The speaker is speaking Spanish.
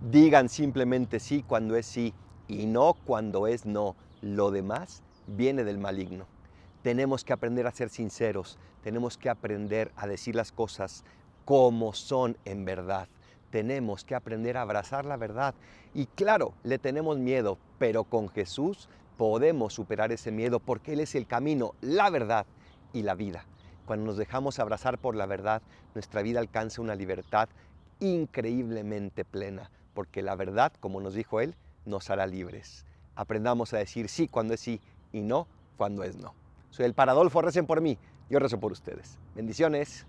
Digan simplemente sí cuando es sí y no cuando es no. Lo demás viene del maligno. Tenemos que aprender a ser sinceros, tenemos que aprender a decir las cosas como son en verdad. Tenemos que aprender a abrazar la verdad. Y claro, le tenemos miedo, pero con Jesús podemos superar ese miedo porque Él es el camino, la verdad y la vida. Cuando nos dejamos abrazar por la verdad, nuestra vida alcanza una libertad increíblemente plena, porque la verdad, como nos dijo Él, nos hará libres. Aprendamos a decir sí cuando es sí y no cuando es no. Soy el Paradolfo, recen por mí, yo rezo por ustedes. Bendiciones.